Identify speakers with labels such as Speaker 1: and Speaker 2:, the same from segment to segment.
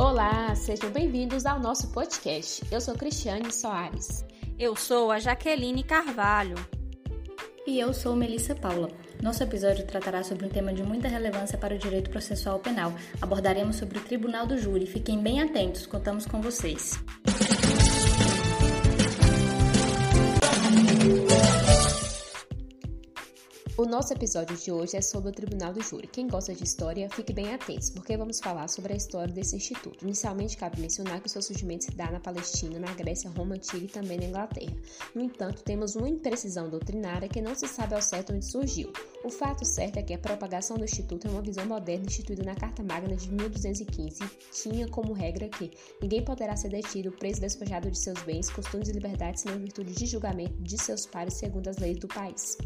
Speaker 1: Olá, sejam bem-vindos ao nosso podcast. Eu sou Cristiane Soares.
Speaker 2: Eu sou a Jaqueline Carvalho.
Speaker 3: E eu sou Melissa Paula. Nosso episódio tratará sobre um tema de muita relevância para o direito processual penal. Abordaremos sobre o Tribunal do Júri. Fiquem bem atentos, contamos com vocês.
Speaker 1: O nosso episódio de hoje é sobre o Tribunal do Júri. Quem gosta de história, fique bem atento, porque vamos falar sobre a história desse instituto. Inicialmente, cabe mencionar que o seu surgimento se dá na Palestina, na Grécia, Roma Antiga e também na Inglaterra. No entanto, temos uma imprecisão doutrinária que não se sabe ao certo onde surgiu. O fato certo é que a propagação do instituto é uma visão moderna instituída na Carta Magna de 1215 e tinha como regra que ninguém poderá ser detido, preso, despojado de seus bens, costumes e liberdades, senão em virtude de julgamento de seus pares segundo as leis do país.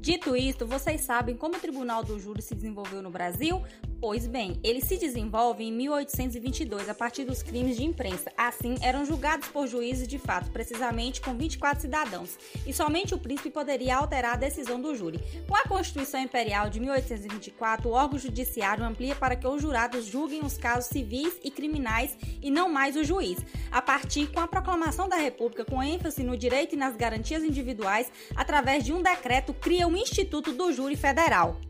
Speaker 2: Dito isto, vocês sabem como o Tribunal do Júri se desenvolveu no Brasil? Pois bem, ele se desenvolve em 1822 a partir dos crimes de imprensa. Assim, eram julgados por juízes de fato, precisamente com 24 cidadãos, e somente o príncipe poderia alterar a decisão do júri. Com a Constituição Imperial de 1824, o órgão judiciário amplia para que os jurados julguem os casos civis e criminais e não mais o juiz. A partir com a proclamação da República, com ênfase no direito e nas garantias individuais, através de um decreto, cria o Instituto do Júri Federal.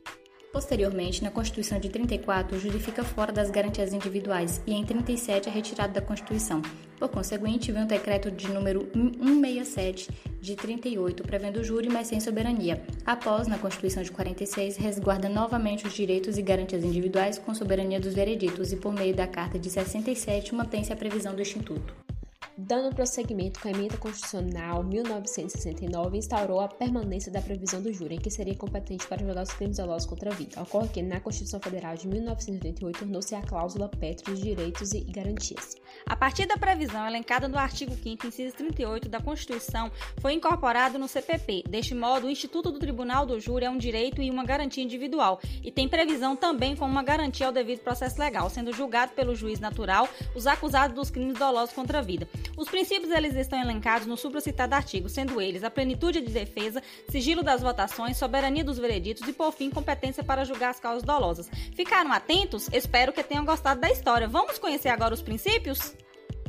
Speaker 3: Posteriormente, na Constituição de 34, o júri fica fora das garantias individuais e em 37 é retirado da Constituição. Por conseguinte, vem o decreto de número 167 de 38, prevendo o júri, mas sem soberania. Após, na Constituição de 46, resguarda novamente os direitos e garantias individuais com soberania dos vereditos e, por meio da Carta de 67, mantém-se a previsão do Instituto.
Speaker 1: Dando prosseguimento com a emenda constitucional 1969, instaurou a permanência da previsão do júri, em que seria competente para julgar os crimes dolosos contra a vida. Ocorre que, na Constituição Federal de 1988, tornou-se a cláusula pétrea de direitos e garantias.
Speaker 2: A partir da previsão elencada no artigo 5 inciso 38 da Constituição, foi incorporado no CPP. Deste modo, o Instituto do Tribunal do Júri é um direito e uma garantia individual, e tem previsão também como uma garantia ao devido processo legal, sendo julgado pelo juiz natural os acusados dos crimes dolosos contra a vida. Os princípios eles estão elencados no supracitado artigo, sendo eles a plenitude de defesa, sigilo das votações, soberania dos vereditos e, por fim, competência para julgar as causas dolosas. Ficaram atentos? Espero que tenham gostado da história. Vamos conhecer agora os princípios?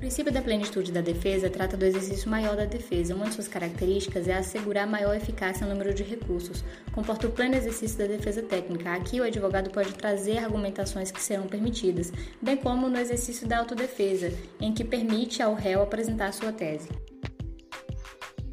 Speaker 3: O princípio da plenitude da defesa trata do exercício maior da defesa. Uma de suas características é assegurar maior eficácia no número de recursos. Comporta o pleno exercício da defesa técnica. Aqui, o advogado pode trazer argumentações que serão permitidas, bem como no exercício da autodefesa, em que permite ao réu apresentar sua tese.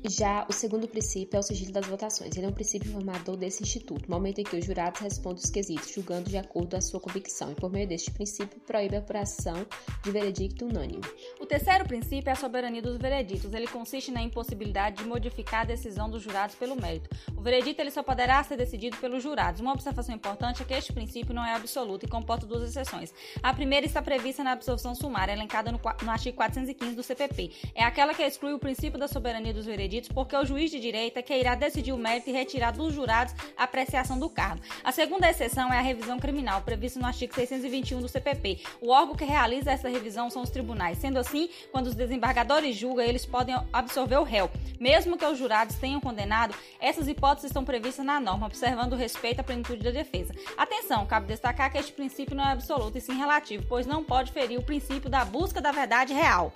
Speaker 1: Já o segundo princípio é o sigilo das votações. Ele é um princípio formador desse instituto, momento em que os jurados respondem os quesitos, julgando de acordo a sua convicção, e por meio deste princípio proíbe a apuração de veredicto unânime.
Speaker 2: O terceiro princípio é a soberania dos vereditos. Ele consiste na impossibilidade de modificar a decisão dos jurados pelo mérito. O veredito ele só poderá ser decidido pelos jurados. Uma observação importante é que este princípio não é absoluto e comporta duas exceções. A primeira está prevista na absolução sumária, elencada no, no artigo 415 do CPP. É aquela que exclui o princípio da soberania dos vereditos porque o juiz de direito é que irá decidir o mérito e retirar dos jurados a apreciação do cargo. A segunda exceção é a revisão criminal, prevista no artigo 621 do CPP. O órgão que realiza essa revisão são os tribunais. Sendo assim, quando os desembargadores julgam, eles podem absorver o réu. Mesmo que os jurados tenham condenado, essas hipóteses estão previstas na norma, observando o respeito à plenitude da defesa. Atenção, cabe destacar que este princípio não é absoluto e sim relativo, pois não pode ferir o princípio da busca da verdade real.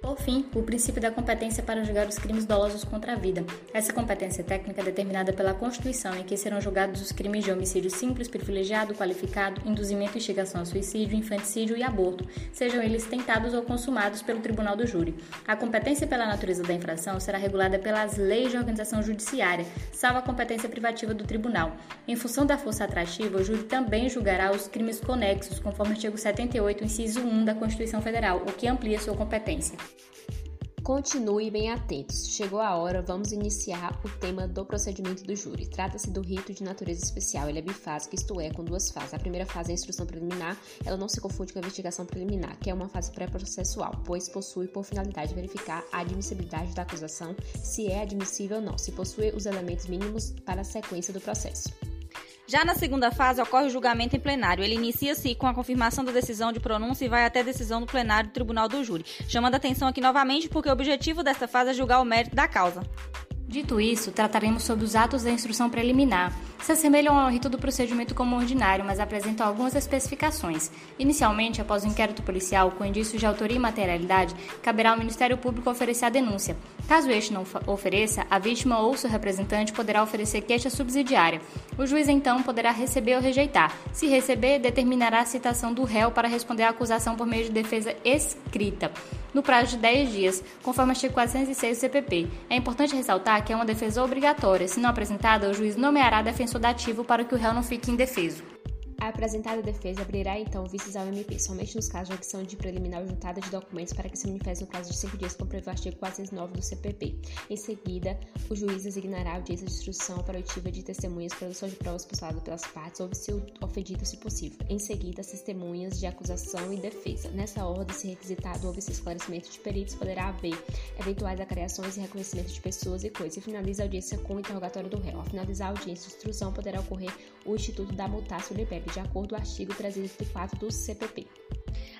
Speaker 3: Por fim, o princípio da competência para julgar os crimes dolosos contra a vida. Essa competência técnica é determinada pela Constituição, em que serão julgados os crimes de homicídio simples, privilegiado, qualificado, induzimento e instigação a suicídio, infanticídio e aborto, sejam eles tentados ou consumados pelo Tribunal do Júri. A competência pela natureza da infração será regulada pelas leis de organização judiciária, salvo a competência privativa do tribunal. Em função da força atrativa, o júri também julgará os crimes conexos, conforme o artigo 78, inciso 1 da Constituição Federal, o que amplia sua competência.
Speaker 1: Continue bem atentos. Chegou a hora, vamos iniciar o tema do procedimento do júri. Trata-se do rito de natureza especial. Ele é bifásico, isto é, com duas fases. A primeira fase é a instrução preliminar. Ela não se confunde com a investigação preliminar, que é uma fase pré-processual, pois possui por finalidade verificar a admissibilidade da acusação, se é admissível ou não, se possui os elementos mínimos para a sequência do processo.
Speaker 2: Já na segunda fase ocorre o julgamento em plenário. Ele inicia-se com a confirmação da decisão de pronúncia e vai até decisão do plenário do Tribunal do Júri. Chamando atenção aqui novamente porque o objetivo desta fase é julgar o mérito da causa.
Speaker 3: Dito isso, trataremos sobre os atos da instrução preliminar. Se assemelham ao rito do procedimento como ordinário, mas apresentam algumas especificações. Inicialmente, após o inquérito policial com indícios de autoria e materialidade, caberá ao Ministério Público oferecer a denúncia. Caso este não ofereça, a vítima ou seu representante poderá oferecer queixa subsidiária. O juiz então poderá receber ou rejeitar. Se receber, determinará a citação do réu para responder à acusação por meio de defesa escrita, no prazo de 10 dias, conforme o artigo 406 do CPP. É importante ressaltar que é uma defesa obrigatória. Se não apresentada, o juiz nomeará defensor dativo para que o réu não fique indefeso.
Speaker 1: A apresentada defesa abrirá então vistas ao MP, somente nos casos de opção de preliminar juntada de documentos para que se manifeste no prazo de cinco dias, como prevê o artigo 409 do CPP. Em seguida, o juiz designará audiência de instrução para de testemunhas, produção de provas postuladas pelas partes, ou se ofendido, se possível. Em seguida, as testemunhas de acusação e defesa. Nessa ordem, se requisitado houve esse esclarecimento de peritos, poderá haver eventuais acreações e reconhecimento de pessoas e coisas. E finaliza a audiência com o interrogatório do réu. Ao finalizar a audiência de instrução, poderá ocorrer o Instituto da Mutácio De acordo com o artigo 304 do CPP.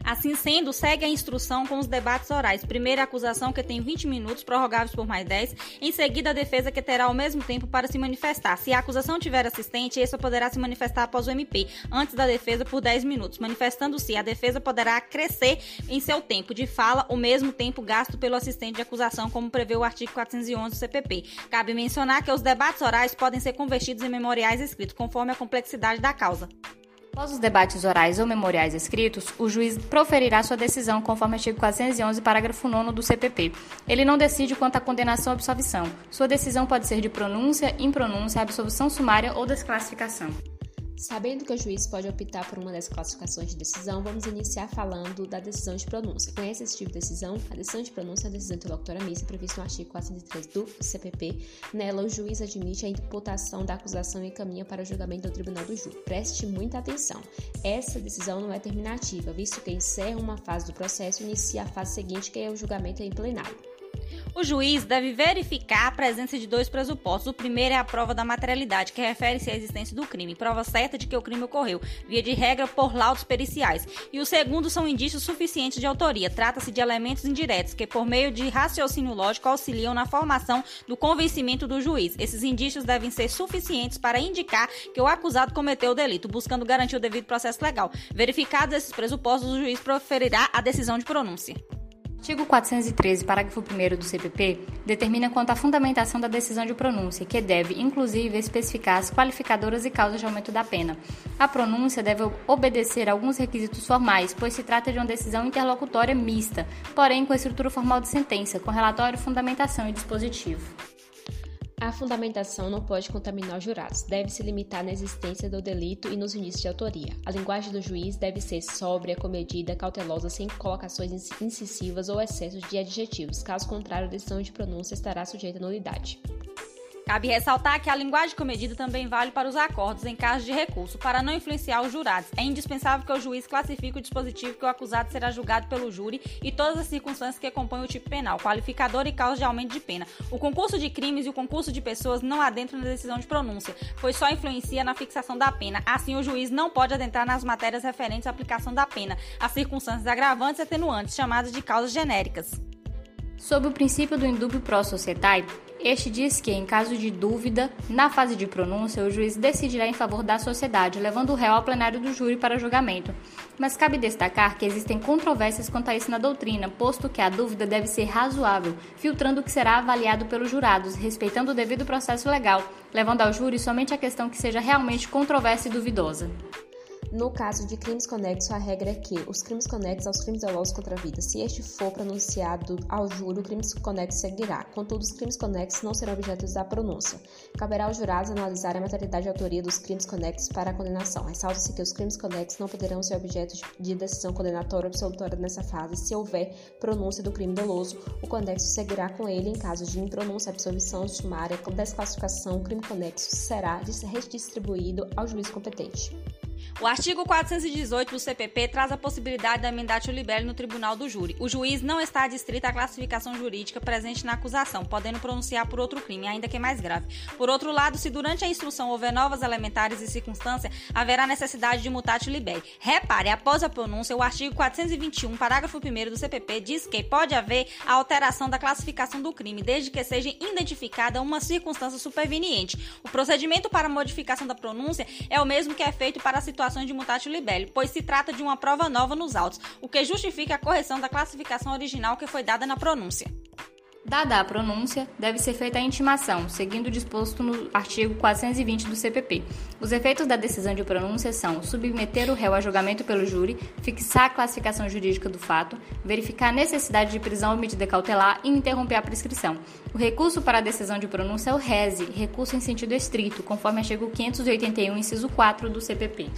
Speaker 2: Assim sendo, segue a instrução com os debates orais. Primeiro, a acusação, que tem 20 minutos, prorrogáveis por mais 10. Em seguida, a defesa, que terá o mesmo tempo para se manifestar. Se a acusação tiver assistente, essa poderá se manifestar após o MP, antes da defesa, por 10 minutos. Manifestando-se, a defesa poderá crescer em seu tempo de fala o mesmo tempo gasto pelo assistente de acusação, como prevê o artigo 411 do CPP. Cabe mencionar que os debates orais podem ser convertidos em memoriais escritos, conforme a complexidade da causa.
Speaker 3: Após os debates orais ou memoriais escritos, o juiz proferirá sua decisão conforme artigo 411, parágrafo 9 do CPP. Ele não decide quanto à condenação ou absolvição. Sua decisão pode ser de pronúncia, impronúncia, absolvição sumária ou desclassificação.
Speaker 1: Sabendo que o juiz pode optar por uma das classificações de decisão, vamos iniciar falando da decisão de pronúncia. Conhece esse tipo de decisão? A decisão de pronúncia é a decisão interlocutora mista prevista no artigo 403 do CPP. Nela, o juiz admite a imputação da acusação e encaminha para o julgamento do tribunal do júri. Preste muita atenção. Essa decisão não é terminativa, visto que encerra uma fase do processo e inicia a fase seguinte, que é o julgamento em plenário.
Speaker 2: O juiz deve verificar a presença de dois pressupostos. O primeiro é a prova da materialidade, que refere-se à existência do crime, prova certa de que o crime ocorreu, via de regra por laudos periciais. E o segundo são indícios suficientes de autoria. Trata-se de elementos indiretos que, por meio de raciocínio lógico, auxiliam na formação do convencimento do juiz. Esses indícios devem ser suficientes para indicar que o acusado cometeu o delito, buscando garantir o devido processo legal. Verificados esses pressupostos, o juiz proferirá a decisão de pronúncia.
Speaker 3: Artigo 413, parágrafo 1 do CPP, determina quanto à fundamentação da decisão de pronúncia, que deve, inclusive, especificar as qualificadoras e causas de aumento da pena. A pronúncia deve obedecer a alguns requisitos formais, pois se trata de uma decisão interlocutória mista, porém com estrutura formal de sentença, com relatório, fundamentação e dispositivo.
Speaker 1: A fundamentação não pode contaminar os jurados, deve se limitar na existência do delito e nos indícios de autoria. A linguagem do juiz deve ser sóbria, comedida, cautelosa, sem colocações incisivas ou excessos de adjetivos. Caso contrário, a decisão de pronúncia estará sujeita a nulidade.
Speaker 2: Cabe ressaltar que a linguagem comedida também vale para os acordos em caso de recurso, para não influenciar os jurados. É indispensável que o juiz classifique o dispositivo que o acusado será julgado pelo júri e todas as circunstâncias que compõem o tipo penal, qualificador e causa de aumento de pena. O concurso de crimes e o concurso de pessoas não adentram na decisão de pronúncia, pois só influencia na fixação da pena. Assim, o juiz não pode adentrar nas matérias referentes à aplicação da pena, as circunstâncias agravantes e atenuantes, chamadas de causas genéricas.
Speaker 3: Sob o princípio do indubio pro societae, este diz que, em caso de dúvida, na fase de pronúncia, o juiz decidirá em favor da sociedade, levando o réu ao plenário do júri para julgamento. Mas cabe destacar que existem controvérsias quanto a isso na doutrina, posto que a dúvida deve ser razoável, filtrando o que será avaliado pelos jurados, respeitando o devido processo legal, levando ao júri somente a questão que seja realmente controversa e duvidosa.
Speaker 1: No caso de crimes conexos, a regra é que os crimes conexos aos crimes dolosos contra a vida, se este for pronunciado ao júri, o crime conexo seguirá. Contudo, os crimes conexos não serão objetos da pronúncia. Caberá aos jurados analisar a materialidade e autoria dos crimes conexos para a condenação. Ressalta-se que os crimes conexos não poderão ser objeto de decisão condenatória ou absolutória nessa fase. Se houver pronúncia do crime doloso, o conexo seguirá com ele em caso de impronúncia, absolvição sumária, desclassificação, o crime conexo será redistribuído ao juiz competente.
Speaker 2: O artigo 418 do CPP traz a possibilidade da emendatio libelli no tribunal do júri. O juiz não está adstrito à classificação jurídica presente na acusação, podendo pronunciar por outro crime, ainda que mais grave. Por outro lado, se durante a instrução houver novas elementares e circunstâncias, haverá necessidade de mutatio libelli. Repare, após a pronúncia, o artigo 421, parágrafo 1 do CPP diz que pode haver a alteração da classificação do crime, desde que seja identificada uma circunstância superveniente. O procedimento para modificação da pronúncia é o mesmo que é feito para a situação de mutatio libelli, pois se trata de uma prova nova nos autos, o que justifica a correção da classificação original que foi dada na pronúncia.
Speaker 3: Dada a pronúncia, deve ser feita a intimação, seguindo o disposto no artigo 420 do CPP. Os efeitos da decisão de pronúncia são submeter o réu a julgamento pelo júri, fixar a classificação jurídica do fato, verificar a necessidade de prisão ou medida cautelar e interromper a prescrição. O recurso para a decisão de pronúncia é o RESE, recurso em sentido estrito, conforme artigo 581, inciso 4 do CPP.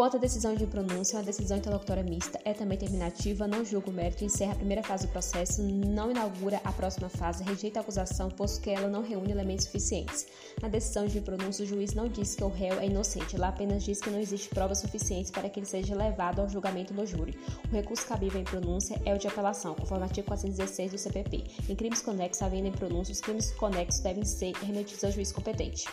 Speaker 1: Quanto à decisão de pronúncia, uma decisão interlocutória mista é também terminativa, não julga o mérito, encerra a primeira fase do processo, não inaugura a próxima fase, rejeita a acusação, posto que ela não reúne elementos suficientes. Na decisão de pronúncia, o juiz não diz que o réu é inocente, ela apenas diz que não existe provas suficientes para que ele seja levado ao julgamento do júri. O recurso cabível em pronúncia é o de apelação, conforme o artigo 416 do CPP. Em crimes conexos, havendo em pronúncia, os crimes conexos devem ser remetidos ao juiz competente.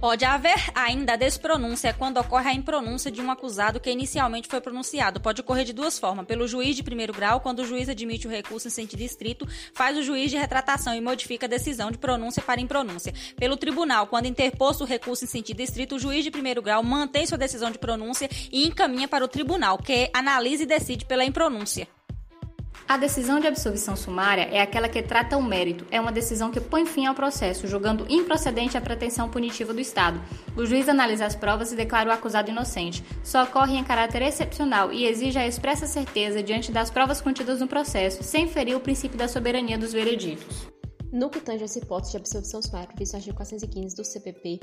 Speaker 2: Pode haver ainda despronúncia quando ocorre a impronúncia de um acusado que inicialmente foi pronunciado. Pode ocorrer de duas formas: pelo juiz de primeiro grau, quando o juiz admite o recurso em sentido estrito, faz o juiz de retratação e modifica a decisão de pronúncia para impronúncia. Pelo tribunal, quando interposto o recurso em sentido estrito, o juiz de primeiro grau mantém sua decisão de pronúncia e encaminha para o tribunal, que analisa e decide pela impronúncia.
Speaker 3: A decisão de absolvição sumária é aquela que trata o mérito, é uma decisão que põe fim ao processo, julgando improcedente a pretensão punitiva do Estado. O juiz analisa as provas e declara o acusado inocente. Só ocorre em caráter excepcional e exige a expressa certeza diante das provas contidas no processo, sem ferir o princípio da soberania dos vereditos.
Speaker 1: No que tange às hipóteses de absolvição sumária previsto no artigo 415 do CPP,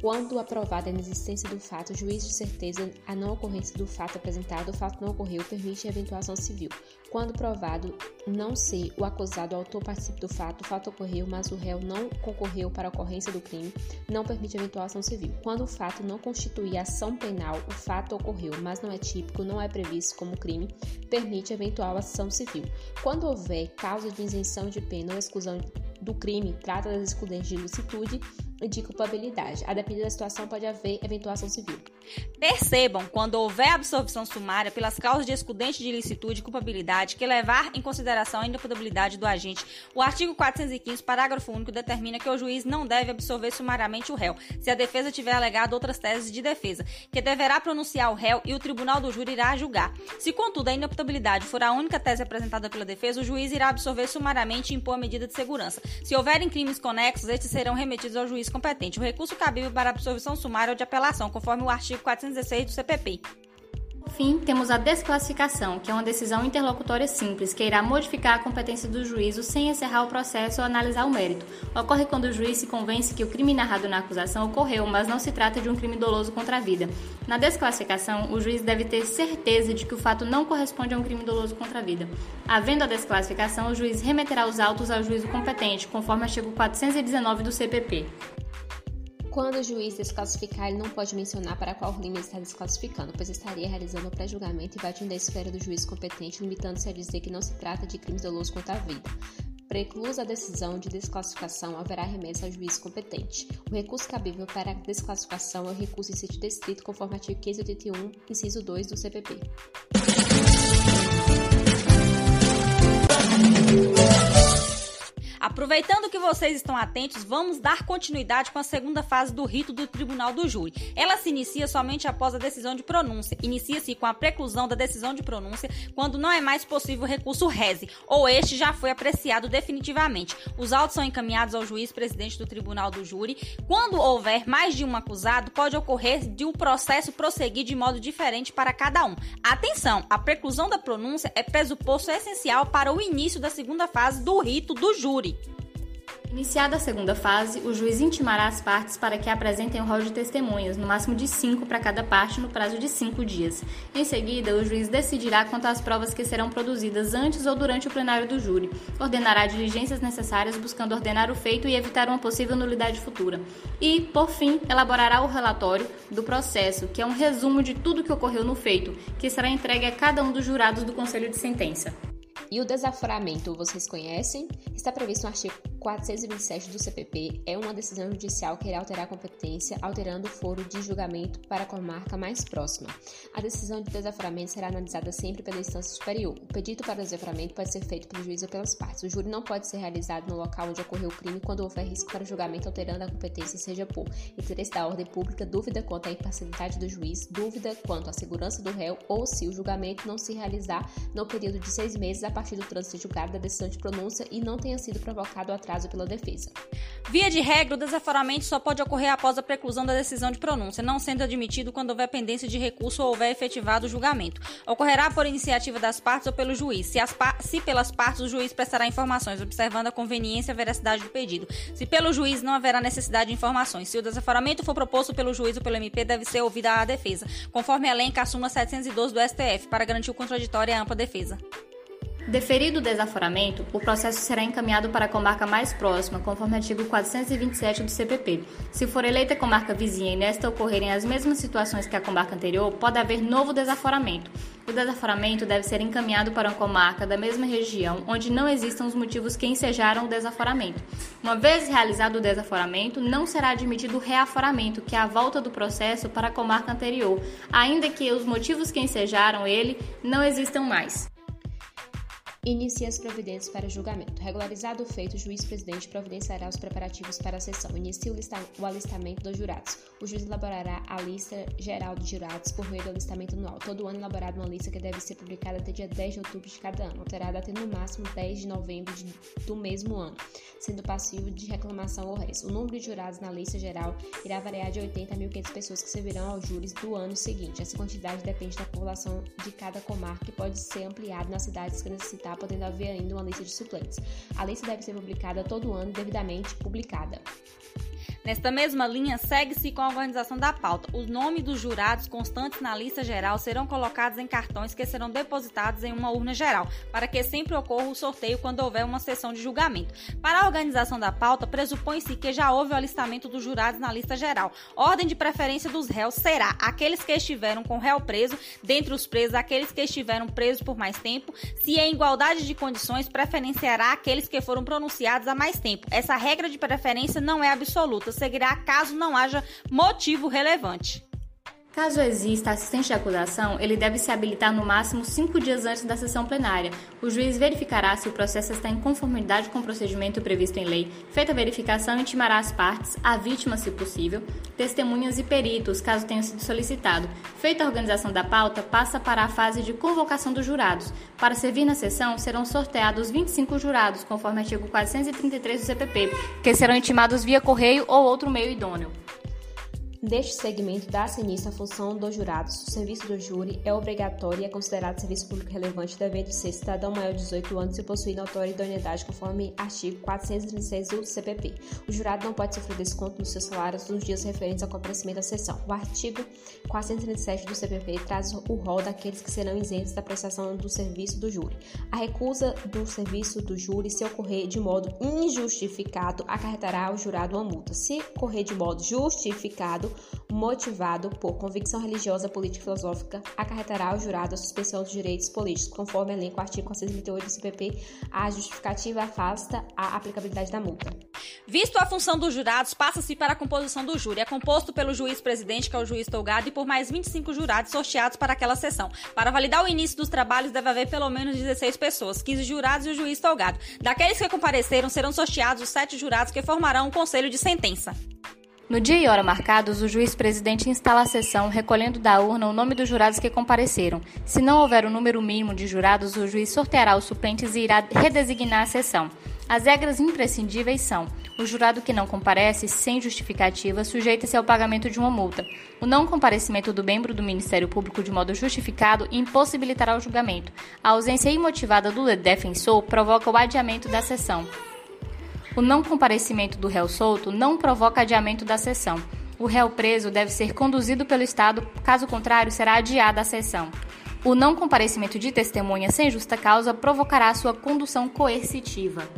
Speaker 1: quando aprovada a inexistência do fato, o juiz de certeza a não ocorrência do fato apresentado, o fato não ocorreu, permite a eventuação civil. Quando provado não ser o acusado o autor participe do fato, o fato ocorreu, mas o réu não concorreu para a ocorrência do crime, não permite a eventuação civil. Quando o fato não constitui ação penal, o fato ocorreu, mas não é típico, não é previsto como crime, permite a eventual ação civil. Quando houver causa de isenção de pena ou exclusão do crime, trata das excludentes de licitude de culpabilidade. A depender da situação, pode haver eventuação civil.
Speaker 2: Percebam, quando houver absolvição sumária pelas causas de excludente de ilicitude e culpabilidade que levar em consideração a imputabilidade do agente, o artigo 415, parágrafo único, determina que o juiz não deve absolver sumariamente o réu, se a defesa tiver alegado outras teses de defesa, que deverá pronunciar o réu e o tribunal do júri irá julgar. Se, contudo, a inimputabilidade for a única tese apresentada pela defesa, o juiz irá absolver sumariamente e impor a medida de segurança. Se houverem crimes conexos, estes serão remetidos ao juiz competente. O recurso cabível para absolvição sumária ou de apelação, conforme o artigo 416 do CPP.
Speaker 3: Fim, temos a desclassificação, que é uma decisão interlocutória simples, que irá modificar a competência do juízo sem encerrar o processo ou analisar o mérito. Ocorre quando o juiz se convence que o crime narrado na acusação ocorreu, mas não se trata de um crime doloso contra a vida. Na desclassificação, o juiz deve ter certeza de que o fato não corresponde a um crime doloso contra a vida. Havendo a desclassificação, o juiz remeterá os autos ao juízo competente, conforme artigo 419 do CPP.
Speaker 1: Quando o juiz desclassificar, ele não pode mencionar para qual crime está desclassificando, pois estaria realizando o pré-julgamento invadindo a esfera do juiz competente, limitando-se a dizer que não se trata de crimes dolosos contra a vida. Preclusa a decisão de desclassificação, haverá remessa ao juiz competente. O recurso cabível para a desclassificação é o recurso em sítio descrito conforme artigo 581, inciso 2 do CPP.
Speaker 2: Aproveitando que vocês estão atentos, vamos dar continuidade com a segunda fase do rito do Tribunal do Júri. Ela se inicia somente após a decisão de pronúncia. Inicia-se com a preclusão da decisão de pronúncia quando não é mais possível o recurso reze, ou este já foi apreciado definitivamente. Os autos são encaminhados ao juiz presidente do Tribunal do Júri. Quando houver mais de um acusado, pode ocorrer de um processo prosseguir de modo diferente para cada um. Atenção, a preclusão da pronúncia é pressuposto essencial para o início da segunda fase do rito do júri.
Speaker 3: Iniciada a segunda fase, o juiz intimará as partes para que apresentem o rol de testemunhas, no máximo de cinco para cada parte, no prazo de cinco dias. Em seguida, o juiz decidirá quanto às provas que serão produzidas antes ou durante o plenário do júri, ordenará diligências necessárias buscando ordenar o feito e evitar uma possível nulidade futura. E, por fim, elaborará o relatório do processo, que é um resumo de tudo que ocorreu no feito, que será entregue a cada um dos jurados do Conselho de Sentença.
Speaker 1: E o desaforamento, vocês conhecem? Está previsto no artigo 427 do CPP é uma decisão judicial que irá alterar a competência, alterando o foro de julgamento para a comarca mais próxima. A decisão de desaforamento será analisada sempre pela instância superior. O pedido para desaforamento pode ser feito pelo juiz ou pelas partes. O júri não pode ser realizado no local onde ocorreu o crime quando houver risco para julgamento alterando a competência, seja por interesse da ordem pública, dúvida quanto à imparcialidade do juiz, dúvida quanto à segurança do réu ou se o julgamento não se realizar no período de seis meses a partir do trânsito julgado da decisão de pronúncia e não tenha sido provocado o atraso caso pela defesa.
Speaker 2: Via de regra, o desaforamento só pode ocorrer após a preclusão da decisão de pronúncia, não sendo admitido quando houver pendência de recurso ou houver efetivado o julgamento. Ocorrerá por iniciativa das partes ou pelo juiz. Se, pa se pelas partes, o juiz prestará informações, observando a conveniência e a veracidade do pedido. Se pelo juiz, não haverá necessidade de informações. Se o desaforamento for proposto pelo juiz ou pelo MP, deve ser ouvida a defesa, conforme a súmula 712 do STF, para garantir o contraditório e a ampla defesa.
Speaker 3: Deferido o desaforamento, o processo será encaminhado para a comarca mais próxima, conforme artigo 427 do CPP. Se for eleita comarca vizinha e nesta ocorrerem as mesmas situações que a comarca anterior, pode haver novo desaforamento. O desaforamento deve ser encaminhado para uma comarca da mesma região onde não existam os motivos que ensejaram o desaforamento. Uma vez realizado o desaforamento, não será admitido o reaforamento, que é a volta do processo para a comarca anterior, ainda que os motivos que ensejaram ele não existam mais.
Speaker 1: Inicia as providências para julgamento. Regularizado o feito, o juiz-presidente providenciará os preparativos para a sessão. Inicia o, o, alistamento dos jurados. O juiz elaborará a lista geral de jurados por meio do alistamento anual. Todo ano elaborada uma lista que deve ser publicada até dia 10 de outubro de cada ano, alterada até no máximo 10 de novembro de, do mesmo ano, sendo passivo de reclamação ou res. O número de jurados na lista geral irá variar de 80 a 1.500 pessoas que servirão aos júris do ano seguinte. Essa quantidade depende da população de cada comarca e pode ser ampliada nas cidades que necessitar podendo haver ainda uma lista de suplentes. A lista deve ser publicada todo ano devidamente publicada.
Speaker 2: Nesta mesma linha, segue-se com a organização da pauta. Os nomes dos jurados constantes na lista geral serão colocados em cartões que serão depositados em uma urna geral, para que sempre ocorra o sorteio quando houver uma sessão de julgamento. Para a organização da pauta, pressupõe-se que já houve o alistamento dos jurados na lista geral. Ordem de preferência dos réus será aqueles que estiveram com réu preso, dentre os presos, aqueles que estiveram presos por mais tempo. Se em igualdade de condições, preferenciará aqueles que foram pronunciados há mais tempo. Essa regra de preferência não é absoluta seguirá caso não haja motivo relevante.
Speaker 3: Caso exista assistente de acusação, ele deve se habilitar no máximo cinco dias antes da sessão plenária. O juiz verificará se o processo está em conformidade com o procedimento previsto em lei. Feita a verificação, intimará as partes, a vítima, se possível, testemunhas e peritos, caso tenha sido solicitado. Feita a organização da pauta, passa para a fase de convocação dos jurados. Para servir na sessão, serão sorteados 25 jurados, conforme artigo 433 do CPP, que serão intimados via correio ou outro meio idôneo.
Speaker 1: Deste segmento dá-se início à função dos jurados. O serviço do júri é obrigatório e é considerado serviço público relevante, devendo ser cidadão maior de 18 anos e possuir notória idoneidade, conforme artigo 436 do CPP. O jurado não pode sofrer desconto nos seus salários nos dias referentes ao comparecimento à sessão. O artigo 437 do CPP traz o rol daqueles que serão isentos da prestação do serviço do júri. A recusa do serviço do júri, se ocorrer de modo injustificado, acarretará ao jurado uma multa. Se ocorrer de modo justificado, motivado por convicção religiosa, política e filosófica, acarretará ao jurado a suspensão dos direitos políticos, conforme elenco artigo 438 do CPP, a justificativa afasta a aplicabilidade da multa.
Speaker 2: Visto a função dos jurados, passa-se para a composição do júri. É composto pelo juiz-presidente, que é o juiz tolgado, e por mais 25 jurados sorteados para aquela sessão. Para validar o início dos trabalhos, deve haver pelo menos 16 pessoas, 15 jurados e o juiz tolgado. Daqueles que compareceram, serão sorteados os sete jurados que formarão o conselho de sentença.
Speaker 3: No dia e hora marcados, o juiz-presidente instala a sessão, recolhendo da urna o nome dos jurados que compareceram. Se não houver o número mínimo de jurados, o juiz sorteará os suplentes e irá redesignar a sessão. As regras imprescindíveis são: o jurado que não comparece sem justificativa sujeita-se ao pagamento de uma multa. O não comparecimento do membro do Ministério Público de modo justificado impossibilitará o julgamento. A ausência imotivada do defensor provoca o adiamento da sessão. O não comparecimento do réu solto não provoca adiamento da sessão. O réu preso deve ser conduzido pelo Estado, caso contrário, será adiada a sessão. O não comparecimento de testemunha sem justa causa provocará sua condução coercitiva.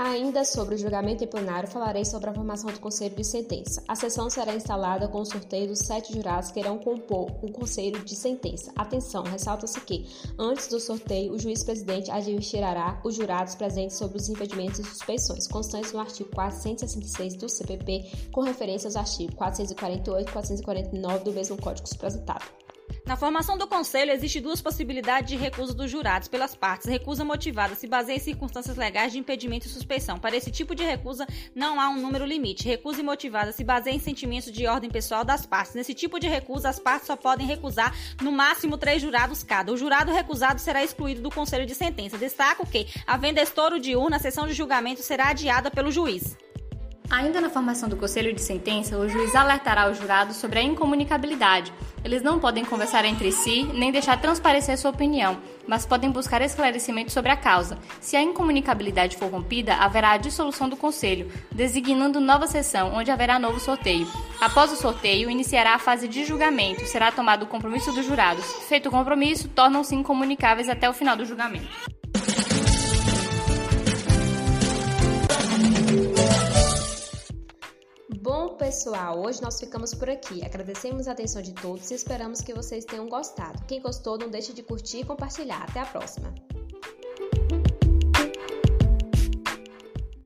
Speaker 1: Ainda sobre o julgamento em plenário, falarei sobre a formação do conselho de sentença. A sessão será instalada com o sorteio dos sete jurados que irão compor o conselho de sentença. Atenção, ressalta-se que, antes do sorteio, o juiz-presidente advertirá os jurados presentes sobre os impedimentos e suspeições, constantes no artigo 466 do CPP, com referência aos artigos 448 e 449 do mesmo Código Suprazitado.
Speaker 2: Na formação do conselho, existe duas possibilidades de recusa dos jurados pelas partes. Recusa motivada se baseia em circunstâncias legais de impedimento e suspeição. Para esse tipo de recusa, não há um número limite. Recusa motivada se baseia em sentimentos de ordem pessoal das partes. Nesse tipo de recusa, as partes só podem recusar no máximo três jurados cada. O jurado recusado será excluído do conselho de sentença. Destaco que, havendo estouro de urna, a sessão de julgamento será adiada pelo juiz.
Speaker 3: Ainda na formação do conselho de sentença, o juiz alertará os jurados sobre a incomunicabilidade. Eles não podem conversar entre si nem deixar transparecer sua opinião, mas podem buscar esclarecimento sobre a causa. Se a incomunicabilidade for rompida, haverá a dissolução do conselho, designando nova sessão, onde haverá novo sorteio. Após o sorteio, iniciará a fase de julgamento. Será tomado o compromisso dos jurados. Feito o compromisso, tornam-se incomunicáveis até o final do julgamento.
Speaker 1: Bom, pessoal, hoje nós ficamos por aqui. Agradecemos a atenção de todos e esperamos que vocês tenham gostado. Quem gostou, não deixe de curtir e compartilhar. Até a próxima!